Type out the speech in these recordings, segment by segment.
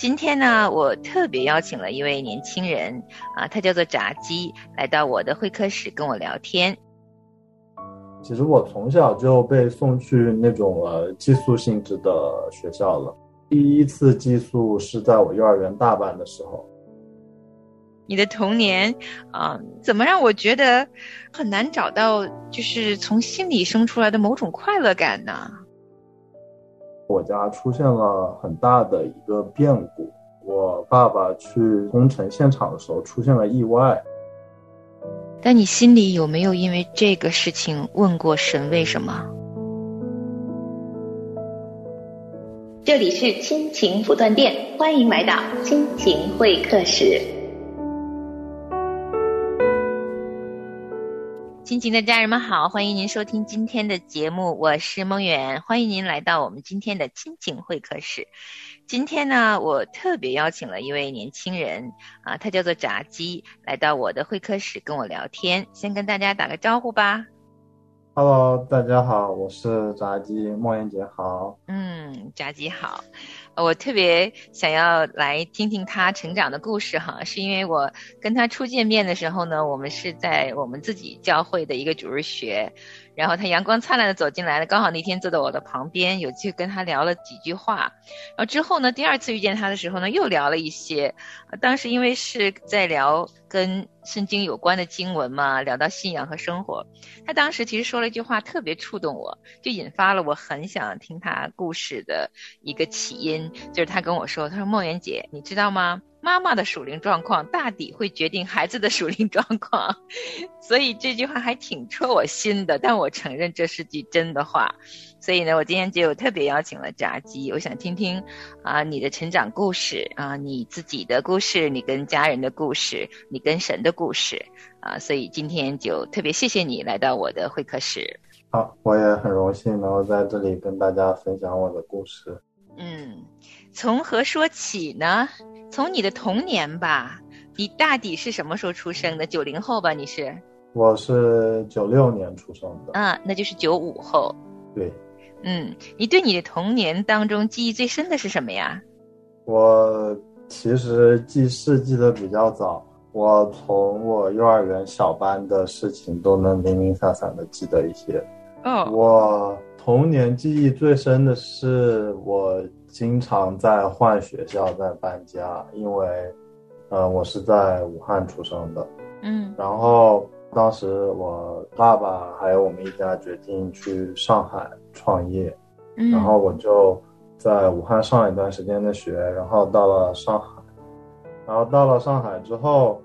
今天呢，我特别邀请了一位年轻人啊，他叫做炸鸡，来到我的会客室跟我聊天。其实我从小就被送去那种呃寄宿性质的学校了。第一次寄宿是在我幼儿园大班的时候。你的童年啊，怎么让我觉得很难找到，就是从心里生出来的某种快乐感呢？我家出现了很大的一个变故，我爸爸去工程现场的时候出现了意外。但你心里有没有因为这个事情问过神为什么？这里是亲情不断电，欢迎来到亲情会客室。亲情的家人们好，欢迎您收听今天的节目，我是梦远，欢迎您来到我们今天的亲情会客室。今天呢，我特别邀请了一位年轻人啊，他叫做炸鸡，来到我的会客室跟我聊天。先跟大家打个招呼吧。Hello，大家好，我是炸鸡，梦妍姐好。嗯，炸鸡好。我特别想要来听听他成长的故事哈，是因为我跟他初见面的时候呢，我们是在我们自己教会的一个主日学。然后他阳光灿烂的走进来了，刚好那天坐在我的旁边，有去跟他聊了几句话。然后之后呢，第二次遇见他的时候呢，又聊了一些。当时因为是在聊跟圣经有关的经文嘛，聊到信仰和生活。他当时其实说了一句话，特别触动我，就引发了我很想听他故事的一个起因。就是他跟我说，他说：“莫言姐，你知道吗？”妈妈的属灵状况大抵会决定孩子的属灵状况，所以这句话还挺戳我心的。但我承认这是句真的话，所以呢，我今天就特别邀请了炸鸡，我想听听啊你的成长故事啊，你自己的故事，你跟家人的故事，你跟神的故事啊，所以今天就特别谢谢你来到我的会客室。好，我也很荣幸能够在这里跟大家分享我的故事。嗯，从何说起呢？从你的童年吧，你大抵是什么时候出生的？九零后吧，你是？我是九六年出生的。嗯，那就是九五后。对。嗯，你对你的童年当中记忆最深的是什么呀？我其实记事记得比较早，我从我幼儿园小班的事情都能零零散散的记得一些。哦。我童年记忆最深的是我。经常在换学校，在搬家，因为，呃，我是在武汉出生的，嗯，然后当时我爸爸还有我们一家决定去上海创业，嗯，然后我就在武汉上了一段时间的学，然后到了上海，然后到了上海之后，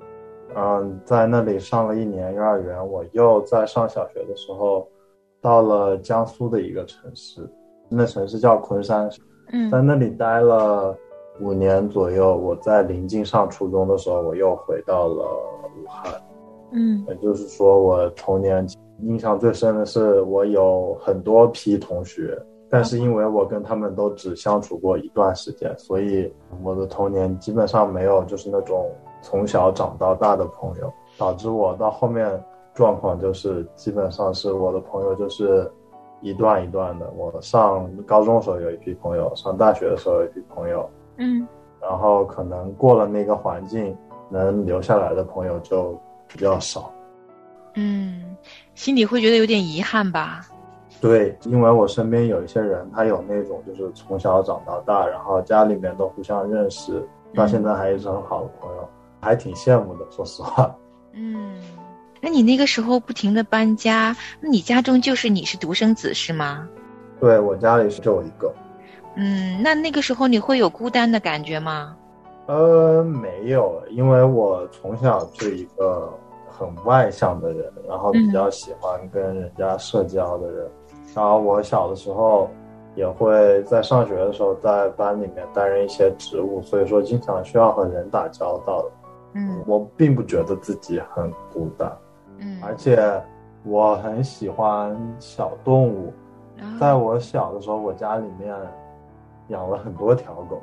嗯，在那里上了一年幼儿园，我又在上小学的时候，到了江苏的一个城市，那城市叫昆山。在那里待了五年左右，我在临近上初中的时候，我又回到了武汉。嗯，也就是说，我童年印象最深的是，我有很多批同学，但是因为我跟他们都只相处过一段时间，所以我的童年基本上没有就是那种从小长到大的朋友，导致我到后面状况就是基本上是我的朋友就是。一段一段的，我上高中的时候有一批朋友，上大学的时候有一批朋友，嗯，然后可能过了那个环境，能留下来的朋友就比较少，嗯，心里会觉得有点遗憾吧？对，因为我身边有一些人，他有那种就是从小长到大，然后家里面都互相认识，到现在还一直很好的朋友，还挺羡慕的，说实话，嗯。那你那个时候不停的搬家，那你家中就是你是独生子是吗？对我家里是就我一个。嗯，那那个时候你会有孤单的感觉吗？呃，没有，因为我从小是一个很外向的人，然后比较喜欢跟人家社交的人。然后我小的时候也会在上学的时候在班里面担任一些职务，所以说经常需要和人打交道。嗯，我并不觉得自己很孤单。嗯，而且我很喜欢小动物，在我小的时候，我家里面养了很多条狗。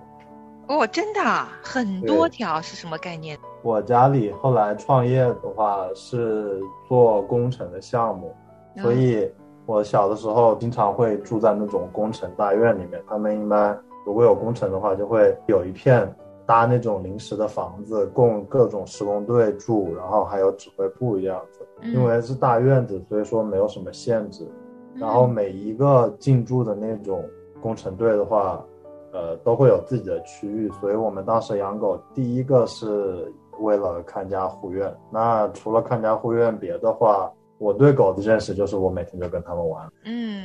哦，真的很多条是什么概念？我家里后来创业的话是做工程的项目，所以我小的时候经常会住在那种工程大院里面。他们一般如果有工程的话，就会有一片搭那种临时的房子，供各种施工队住，然后还有指挥部这样子。因为是大院子，所以说没有什么限制。然后每一个进驻的那种工程队的话，呃，都会有自己的区域。所以我们当时养狗，第一个是为了看家护院。那除了看家护院，别的话，我对狗的认识就是我每天就跟它们玩。嗯，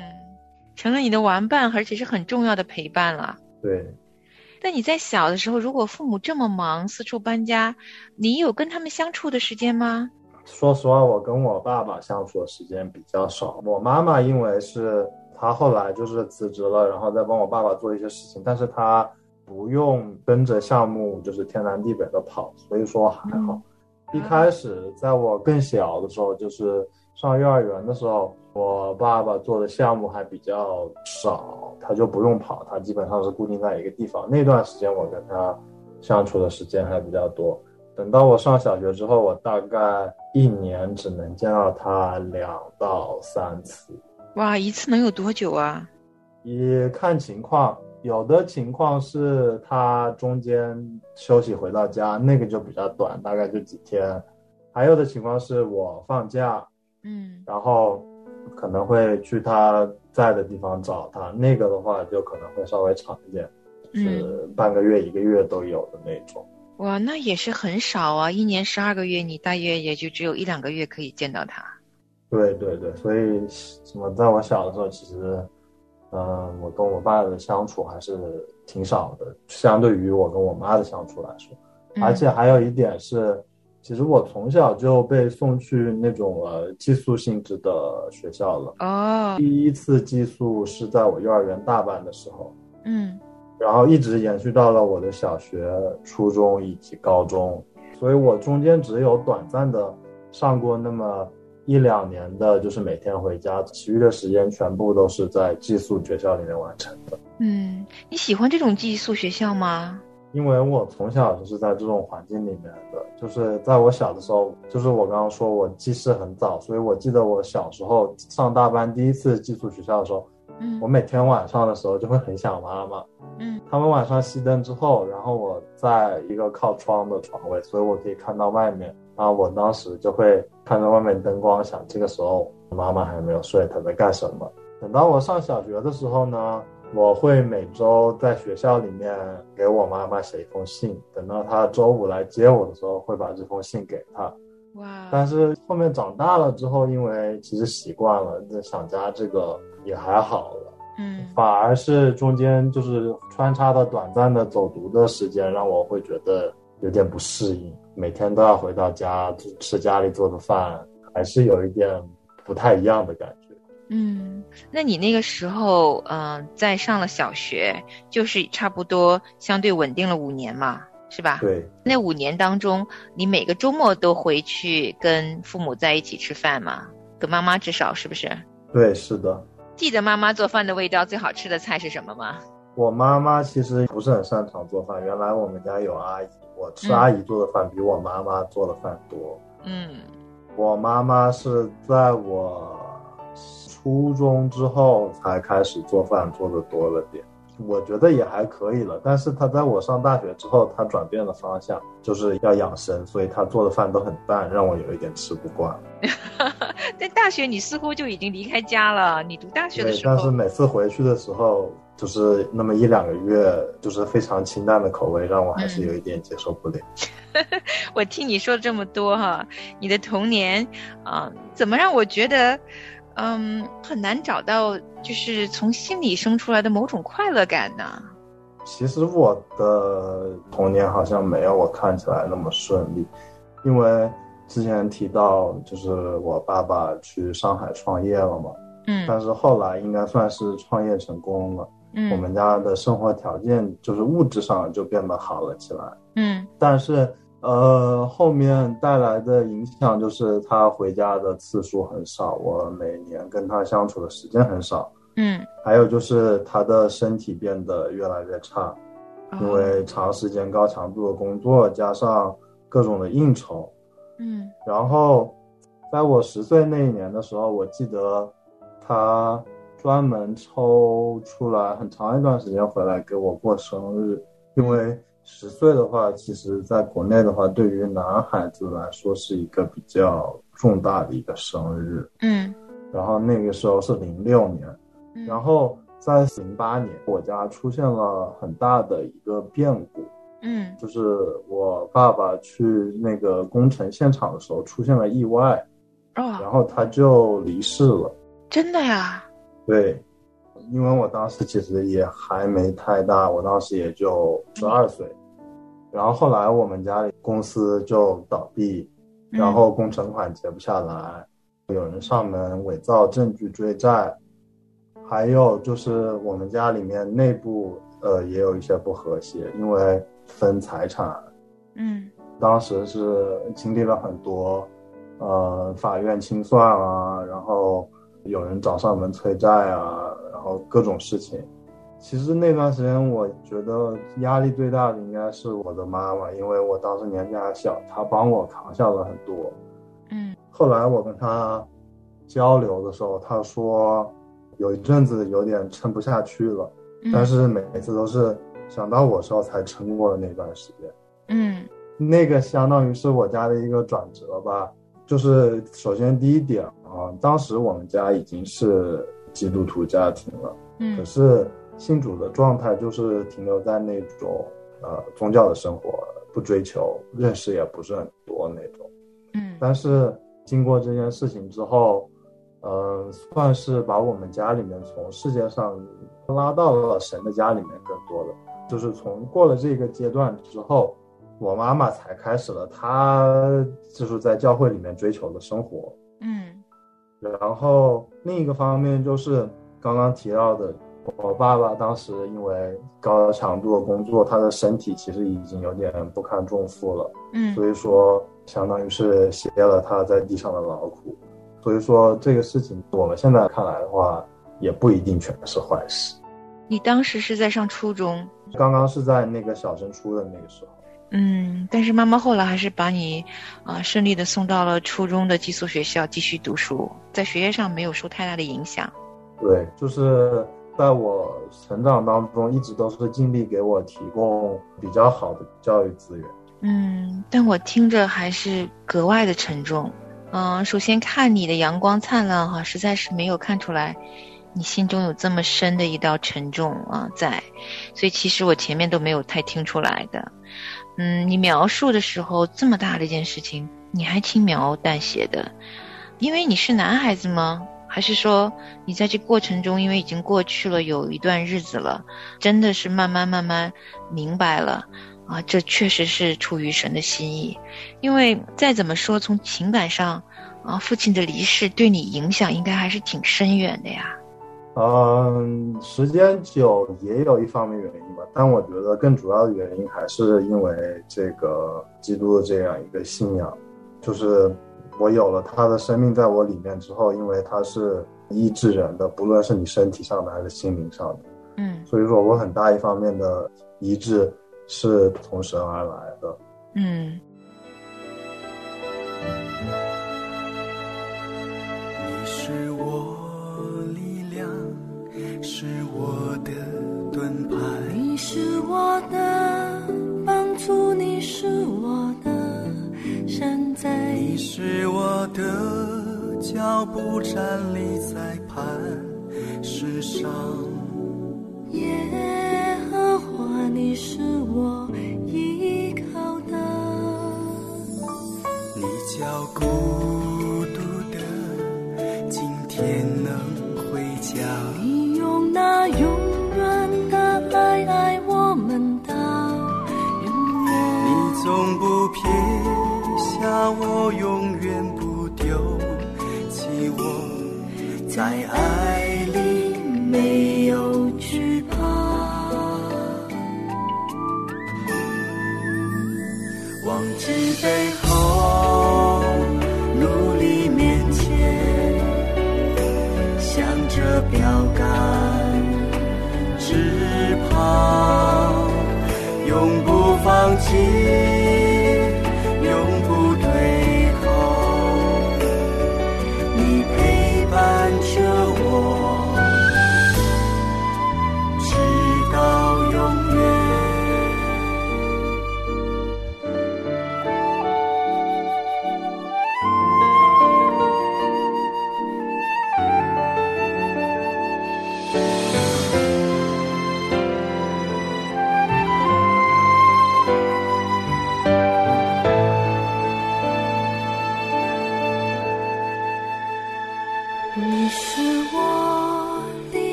成了你的玩伴，而且是很重要的陪伴了。对。那你在小的时候，如果父母这么忙，四处搬家，你有跟他们相处的时间吗？说实话，我跟我爸爸相处的时间比较少。我妈妈因为是她后来就是辞职了，然后再帮我爸爸做一些事情，但是她不用跟着项目就是天南地北的跑，所以说还好。一开始在我更小的时候，就是上幼儿园的时候，我爸爸做的项目还比较少，他就不用跑，他基本上是固定在一个地方。那段时间我跟他相处的时间还比较多。等到我上小学之后，我大概一年只能见到他两到三次。哇，一次能有多久啊？也看情况，有的情况是他中间休息回到家，那个就比较短，大概就几天；还有的情况是我放假，嗯，然后可能会去他在的地方找他，那个的话就可能会稍微长一点，是半个月、一个月都有的那种。哇，那也是很少啊！一年十二个月，你大约也就只有一两个月可以见到他。对对对，所以什么，在我小的时候，其实，嗯，我跟我爸的相处还是挺少的，相对于我跟我妈的相处来说。而且还有一点是，其实我从小就被送去那种呃寄宿性质的学校了。哦。第一次寄宿是在我幼儿园大班的时候。嗯。然后一直延续到了我的小学、初中以及高中，所以我中间只有短暂的上过那么一两年的，就是每天回家，其余的时间全部都是在寄宿学校里面完成的。嗯，你喜欢这种寄宿学校吗？因为我从小就是在这种环境里面的，就是在我小的时候，就是我刚刚说我记事很早，所以我记得我小时候上大班第一次寄宿学校的时候。嗯，我每天晚上的时候就会很想妈妈。嗯，他们晚上熄灯之后，然后我在一个靠窗的床位，所以我可以看到外面。然后我当时就会看着外面灯光，想这个时候妈妈还没有睡，她在干什么？等到我上小学的时候呢，我会每周在学校里面给我妈妈写一封信，等到她周五来接我的时候，会把这封信给她。哇！但是后面长大了之后，因为其实习惯了，这想家这个。也还好了，嗯，反而是中间就是穿插的短暂的走读的时间，让我会觉得有点不适应。每天都要回到家吃家里做的饭，还是有一点不太一样的感觉。嗯，那你那个时候，嗯，在上了小学，就是差不多相对稳定了五年嘛，是吧？对。那五年当中，你每个周末都回去跟父母在一起吃饭吗？跟妈妈至少是不是？对，是的。记得妈妈做饭的味道，最好吃的菜是什么吗？我妈妈其实不是很擅长做饭。原来我们家有阿姨，我吃阿姨做的饭比我妈妈做的饭多。嗯，我妈妈是在我初中之后才开始做饭，做的多了点。我觉得也还可以了，但是他在我上大学之后，他转变了方向，就是要养生，所以他做的饭都很淡，让我有一点吃不惯。在大学，你似乎就已经离开家了。你读大学的时候，但是每次回去的时候，就是那么一两个月，就是非常清淡的口味，让我还是有一点接受不了。我听你说了这么多哈，你的童年啊，怎么让我觉得？嗯，很难找到，就是从心里生出来的某种快乐感呢。其实我的童年好像没有我看起来那么顺利，因为之前提到就是我爸爸去上海创业了嘛，嗯，但是后来应该算是创业成功了，嗯，我们家的生活条件就是物质上就变得好了起来，嗯，但是。呃，后面带来的影响就是他回家的次数很少，我每年跟他相处的时间很少。嗯，还有就是他的身体变得越来越差，因为长时间高强度的工作加上各种的应酬。嗯，然后在我十岁那一年的时候，我记得他专门抽出来很长一段时间回来给我过生日，因为十岁的话，其实在国内的话，对于男孩子来说是一个比较重大的一个生日。嗯然后那个时候是零六年，嗯然后在零八年，我家出现了很大的一个变故，嗯就是我爸爸去那个工程现场的时候出现了意外，哦，然后他就离世了。真的呀？对，因为我当时其实也还没太大，我当时也就十二岁。然后后来我们家里公司就倒闭，嗯然后工程款结不下来，有人上门伪造证据追债，还有就是我们家里面内部呃也有一些不和谐，因为分财产，嗯。当时是经历了很多，呃，法院清算啊，然后有人找上门催债啊，然后各种事情。其实那段时间，我觉得压力最大的应该是我的妈妈，因为我当时年纪还小，她帮我扛下了很多。嗯后来我跟她交流的时候，她说有一阵子有点撑不下去了，嗯，但是每次都是想到我时候才撑过了那段时间。嗯那个相当于是我家的一个转折吧。就是首先第一点啊，当时我们家已经是基督徒家庭了，可嗯是信主的状态就是停留在那种呃宗教的生活，不追求，认识也不是很多那种。嗯但是经过这件事情之后，呃，算是把我们家里面从世界上拉到了神的家里面更多的，就是从过了这个阶段之后，我妈妈才开始了她就是在教会里面追求的生活。嗯然后另一个方面就是刚刚提到的，我爸爸当时因为高强度的工作，他的身体其实已经有点不堪重负了。嗯所以说相当于是歇了他在地上的劳苦。所以说这个事情，我们现在看来的话，也不一定全是坏事。你当时是在上初中，刚刚是在那个小升初的那个时候，嗯，但是妈妈后来还是把你啊、顺利的送到了初中的寄宿学校继续读书，在学业上没有受太大的影响。对，就是在我成长当中，一直都是尽力给我提供比较好的教育资源。嗯，但我听着还是格外的沉重。嗯，首先看你的阳光灿烂哈，实在是没有看出来你心中有这么深的一道沉重啊在，所以其实我前面都没有太听出来的。嗯，你描述的时候这么大的一件事情，你还轻描淡写的，因为你是男孩子吗？还是说你在这过程中，因为已经过去了有一段日子了，真的是慢慢慢慢明白了啊，这确实是出于神的心意。因为再怎么说，从情感上啊，父亲的离世对你影响应该还是挺深远的呀。嗯，时间久也有一方面原因吧，但我觉得更主要的原因还是因为这个基督的这样一个信仰，就是我有了他的生命在我里面之后，因为他是医治人的，不论是你身体上的还是心灵上的，嗯所以说我很大一方面的医治是从神而来的。嗯是我的盾牌。你是我的帮助，你是我的山寨。你是我的脚步，站立在磐石上。耶和华，你是我在爱里没有惧怕。忘记背后，努力面前，向着标杆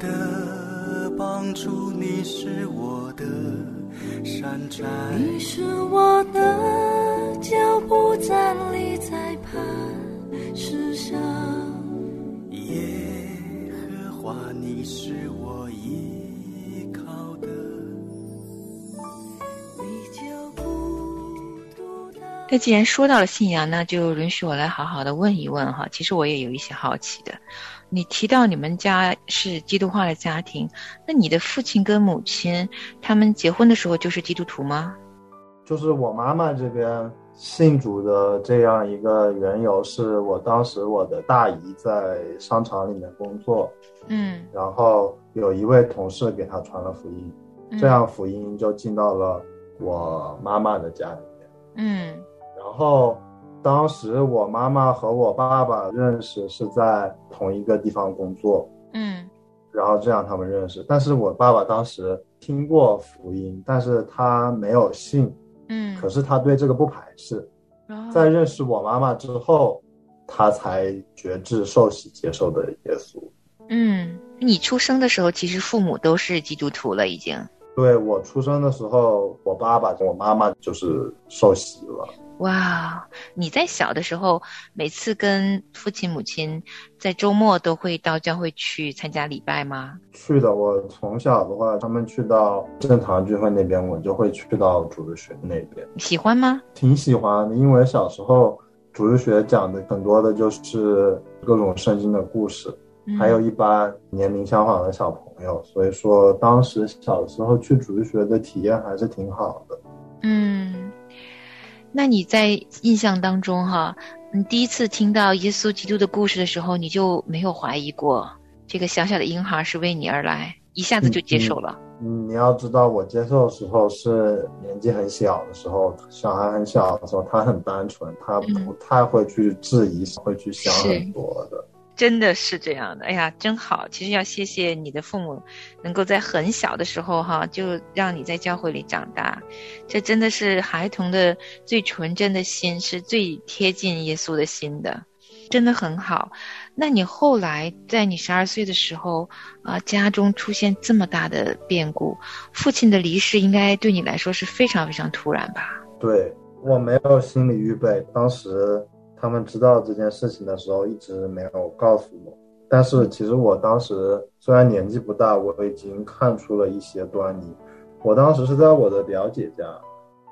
的帮助，你是我的山寨。你是我的脚步，站立在磐石上。耶和华，你是我依靠的。你就不独当。那既然说到了信仰，那就允许我来好好的问一问哈。其实我也有一些好奇的。你提到你们家是基督化的家庭，那你的父亲跟母亲他们结婚的时候就是基督徒吗？就是我妈妈这边信主的这样一个缘由，是我当时我的大姨在商场里面工作，嗯，然后有一位同事给她传了福音，嗯这样福音就进到了我妈妈的家里面。嗯然后当时我妈妈和我爸爸认识是在同一个地方工作，嗯然后这样他们认识。但是我爸爸当时听过福音，但是他没有信，嗯，可是他对这个不排斥。哦在认识我妈妈之后，他才觉志受洗接受的耶稣。嗯，你出生的时候其实父母都是基督徒了，已经。对我出生的时候，我爸爸跟我妈妈就是受洗了。哇，你在小的时候，每次跟父亲母亲在周末都会到教会去参加礼拜吗？去的，我从小的话，他们去到正堂聚会那边，我就会去到主日学那边，喜欢吗？挺喜欢的。因为小时候主日学讲的很多的就是各种圣经的故事，嗯还有一般年龄相仿的小朋友，所以说当时小时候去主日学的体验还是挺好的。嗯，那你在印象当中哈，你第一次听到耶稣基督的故事的时候，你就没有怀疑过这个小小的婴孩是为你而来，一下子就接受了。嗯，你要知道，我接受的时候是年纪很小的时候，小孩很小的时候，他很单纯，他嗯不太会去质疑，会去想很多的。真的是这样的，哎呀，真好！其实要谢谢你的父母，能够在很小的时候哈，就让你在教会里长大，这真的是孩童的最纯真的心，是最贴近耶稣的心的，真的很好。那你后来在你十二岁的时候啊、家中出现这么大的变故，父亲的离世应该对你来说是非常非常突然吧？对我没有心理预备，当时他们知道这件事情的时候，一直没有告诉我。但是其实我当时虽然年纪不大，我已经看出了一些端倪。我当时是在我的表姐家，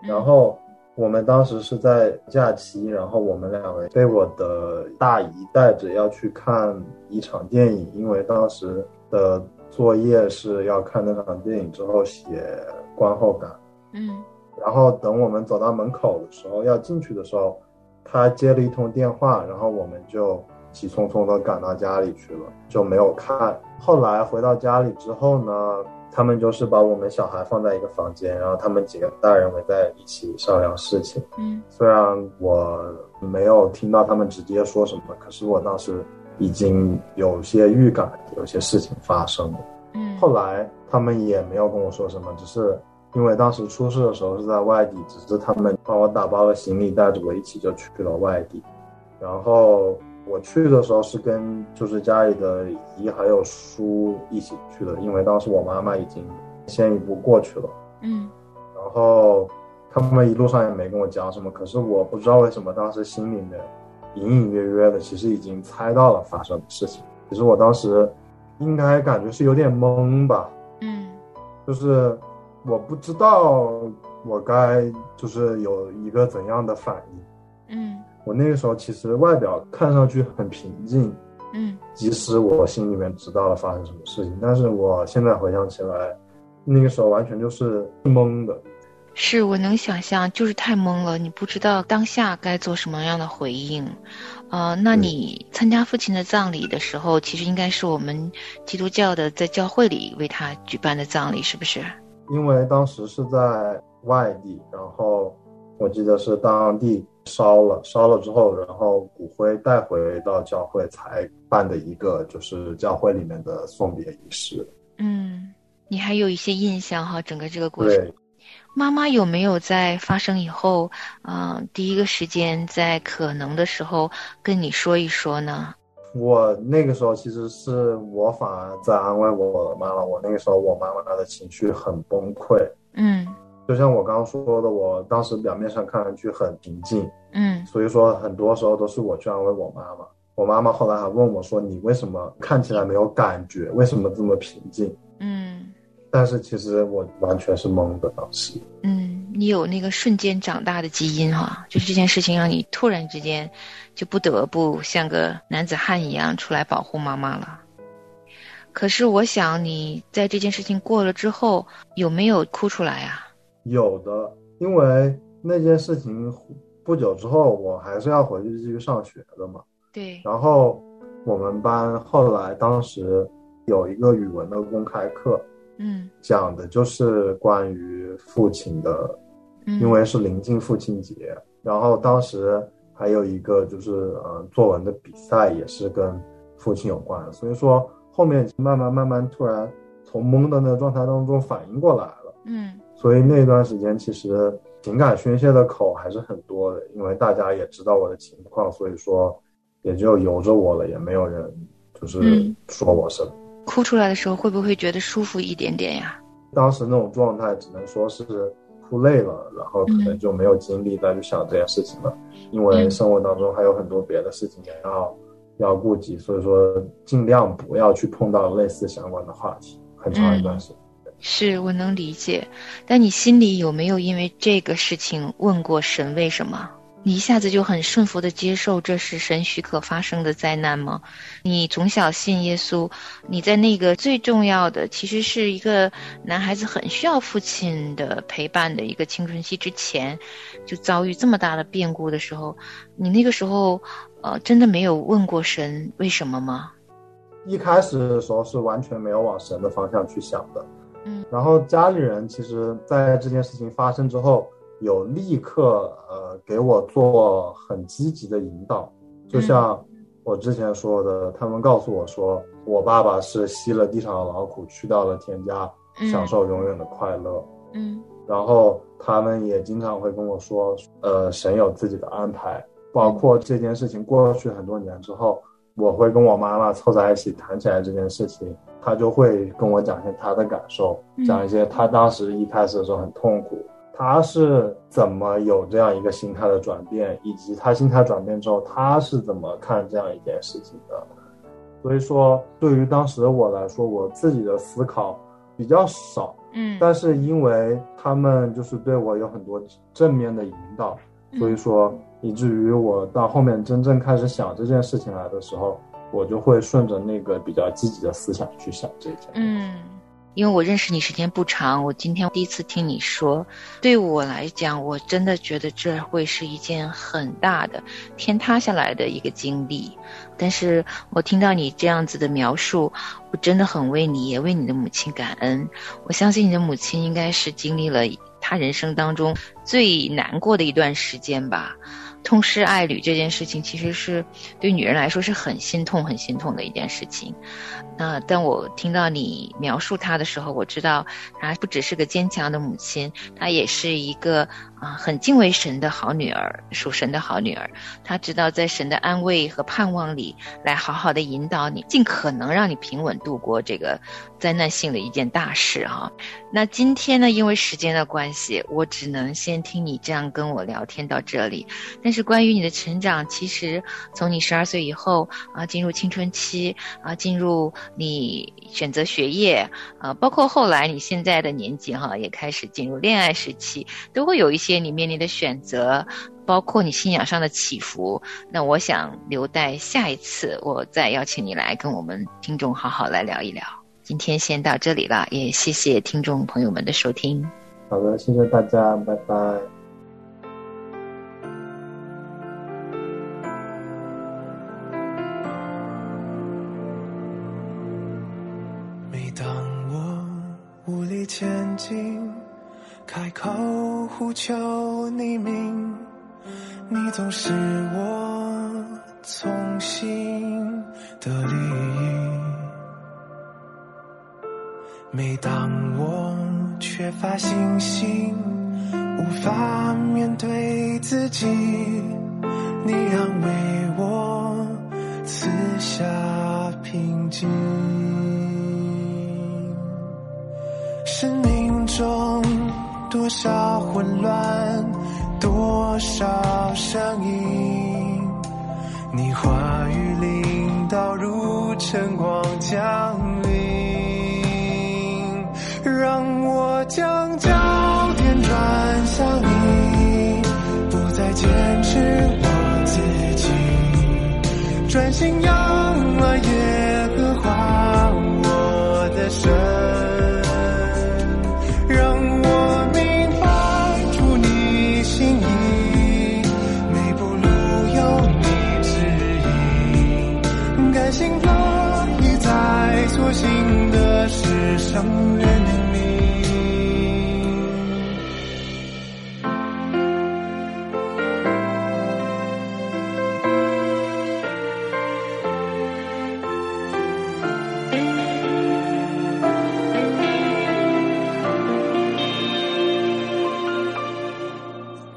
然后我们当时是在假期，然后我们两个被我的大姨带着要去看一场电影，因为当时的作业是要看那场电影之后写观后感。嗯然后等我们走到门口的时候，要进去的时候，他接了一通电话，然后我们就急匆匆的赶到家里去了，就没有看。后来回到家里之后呢，他们就是把我们小孩放在一个房间，然后他们几个大人围在一起商量事情。嗯虽然我没有听到他们直接说什么，可是我当时已经有些预感，有些事情发生了。嗯，后来他们也没有跟我说什么，只是因为当时出事的时候是在外地，只是他们帮我打包了行李，带着我一起就去了外地。然后我去的时候是跟就是家里的姨还有叔一起去的，因为当时我妈妈已经先一步过去了。嗯然后他们一路上也没跟我讲什么，可是我不知道为什么当时心里面隐隐约约的，其实已经猜到了发生的事情。其实我当时应该感觉是有点懵吧，嗯就是我不知道我该就是有一个怎样的反应。嗯我那个时候其实外表看上去很平静，嗯即使我心里面知道了发生什么事情，但是我现在回想起来，那个时候完全就是懵的。是我能想象，就是太懵了，你不知道当下该做什么样的回应。呃，那嗯你参加父亲的葬礼的时候，其实应该是我们基督教的在教会里为他举办的葬礼，是不是？因为当时是在外地，然后我记得是当地烧了，烧了之后，然后骨灰带回到教会才办的一个就是教会里面的送别仪式。嗯，你还有一些印象哈，整个这个过程。妈妈有没有在发生以后，嗯、第一个时间在可能的时候跟你说一说呢？我那个时候其实是我反而在安慰我的妈妈，我那个时候我妈妈的情绪很崩溃，嗯就像我刚刚说的，我当时表面上看上去很平静，嗯所以说很多时候都是我去安慰我妈妈。我妈妈后来还问我说：“你为什么看起来没有感觉？为什么这么平静嗯？”但是其实我完全是懵的，当时。嗯，你有那个瞬间长大的基因哈，就是这件事情让你突然之间就不得不像个男子汉一样出来保护妈妈了。可是我想你在这件事情过了之后，有没有哭出来啊？有的，因为那件事情不久之后，我还是要回去继续上学的嘛。对，然后我们班后来当时有一个语文的公开课，嗯讲的就是关于父亲的，嗯，因为是临近父亲节，然后当时还有一个就是呃作文的比赛也是跟父亲有关，所以说后面慢慢慢慢突然从懵的那个状态当中反应过来了。嗯所以那段时间其实情感宣泄的口还是很多的，因为大家也知道我的情况，所以说也就由着我了，也没有人就是嗯说我什么。哭出来的时候会不会觉得舒服一点点呀？当时那种状态只能说是哭累了，然后可能就没有精力再去想这件事情了，因为生活当中还有很多别的事情也要要顾及，所以说尽量不要去碰到类似相关的话题，很长一段时间。是我能理解，但你心里有没有因为这个事情问过神为什么？你一下子就很顺服的接受这是神许可发生的灾难吗？你从小信耶稣，你在那个最重要的，其实是一个男孩子很需要父亲的陪伴的一个青春期之前，就遭遇这么大的变故的时候，你那个时候，呃，真的没有问过神为什么吗？一开始的时候是完全没有往神的方向去想的，嗯，然后家里人其实，在这件事情发生之后，有立刻呃给我做很积极的引导，就像我之前说的，他们告诉我说，我爸爸是吸了地上的劳苦，去到了天家，嗯。享受永远的快乐。嗯。然后他们也经常会跟我说，呃，神有自己的安排，包括这件事情过去很多年之后，我会跟我妈妈凑在一起谈起来这件事情，她就会跟我讲一些她的感受，嗯。讲一些她当时一开始的时候很痛苦，她是怎么有这样一个心态的转变，以及他心态转变之后，他是怎么看这样一件事情的。所以说，对于当时的我来说，我自己的思考比较少，嗯但是因为他们就是对我有很多正面的引导，所以说以至于我到后面真正开始想这件事情来的时候，我就会顺着那个比较积极的思想去想这件事。嗯，因为我认识你时间不长，我今天第一次听你说，对我来讲，我真的觉得这会是一件很大的天塌下来的一个经历。但是我听到你这样子的描述，我真的很为你，也为你的母亲感恩。我相信你的母亲应该是经历了她人生当中最难过的一段时间吧。痛失爱侣这件事情，其实是对女人来说是很心痛、很心痛的一件事情。那当我听到你描述她的时候，我知道她不只是个坚强的母亲，她也是一个啊、很敬畏神的好女儿，属神的好女儿。她知道在神的安慰和盼望里，来好好的引导你，尽可能让你平稳度过这个灾难性的一件大事啊。那今天呢，因为时间的关系，我只能先听你这样跟我聊天到这里。但是关于你的成长，其实从你十二岁以后啊，进入青春期啊，进入你选择学业啊，包括后来你现在的年纪哈、也开始进入恋爱时期，都会有一些你面临的选择，包括你信仰上的起伏。那我想留待下一次，我再邀请你来跟我们听众好好来聊一聊。今天先到这里了，也谢谢听众朋友们的收听。好的，谢谢大家，拜拜。每当我无力前进，开口呼求你名，你总是我从心的理。每当我缺乏信心，无法面对自己，你安慰我，赐下平静，生命中。多少混乱，多少声音，你话语领导如晨光降临，让我将焦点转向你，不再坚持我自己，专心仰望耶认你。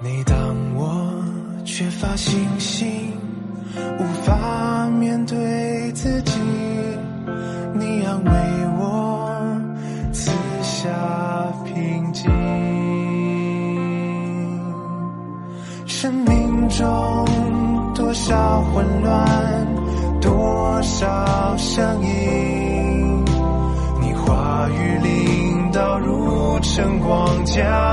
每当我缺乏信心，光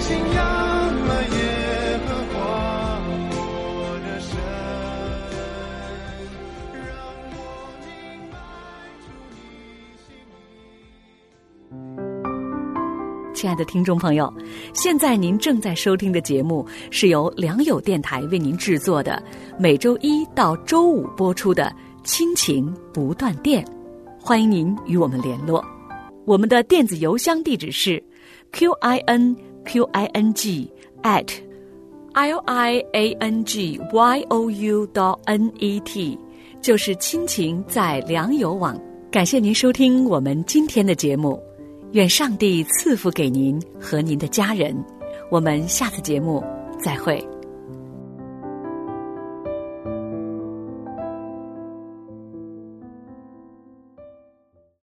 信，仰了耶和华我的神，让我明白出你心意。亲爱的听众朋友，现在您正在收听的节目是由良友电台为您制作的，每周一到周五播出的《亲情不断电》，欢迎您与我们联络。我们的电子邮箱地址是 q i n q i n g at l i a n g y o u dot n e t，就是亲情在良友网。感谢您收听我们今天的节目。愿上帝赐福给您和您的家人。我们下次节目再会。